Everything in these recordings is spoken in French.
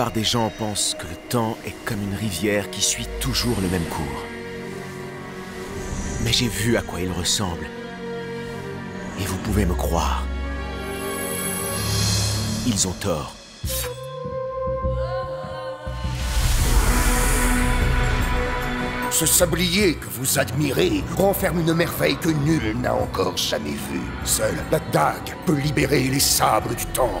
plupart des gens pensent que le temps est comme une rivière qui suit toujours le même cours. Mais j'ai vu à quoi il ressemble. Et vous pouvez me croire. Ils ont tort. Ce sablier que vous admirez renferme une merveille que nul n'a encore jamais vue. Seule la dague peut libérer les sabres du temps.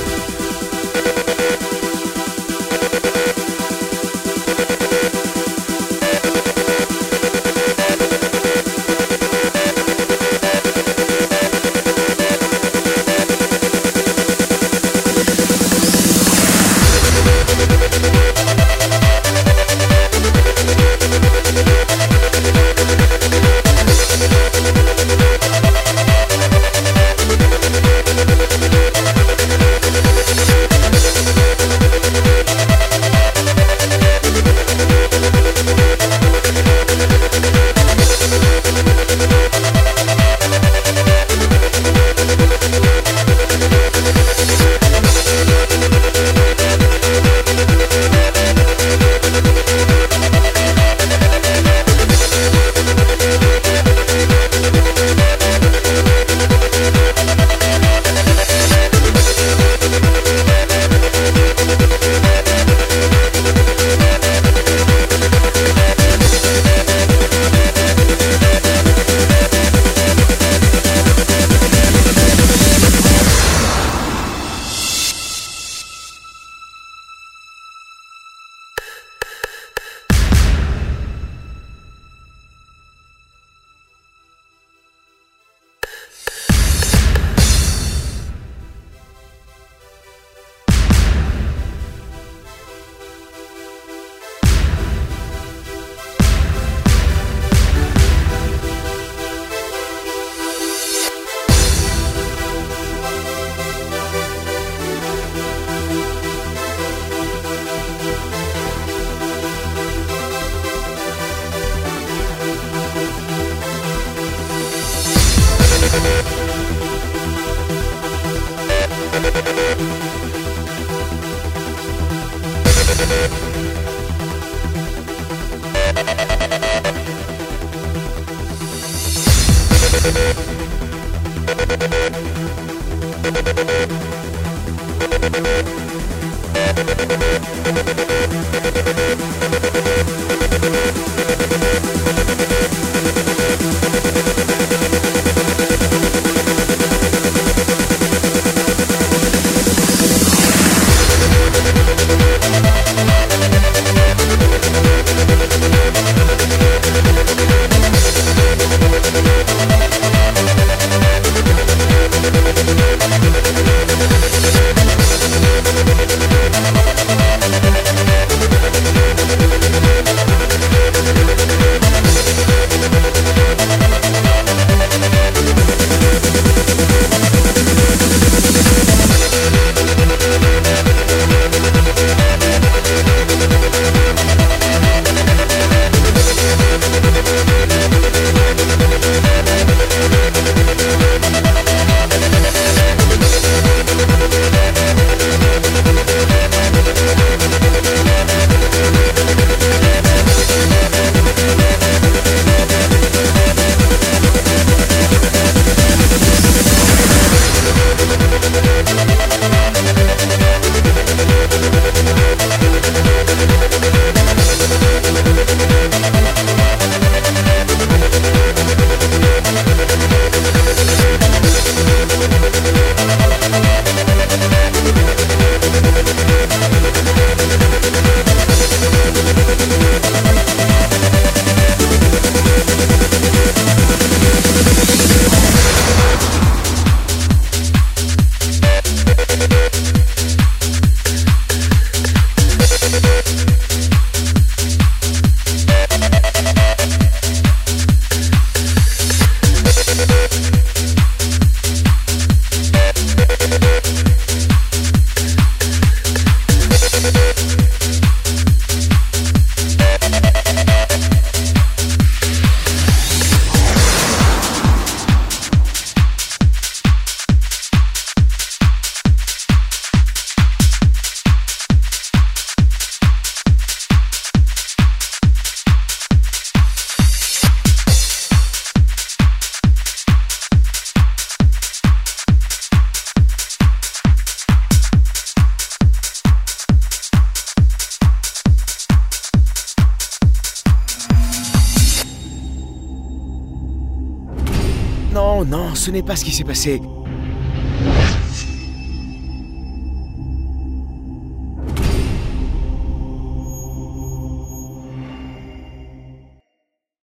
que se passait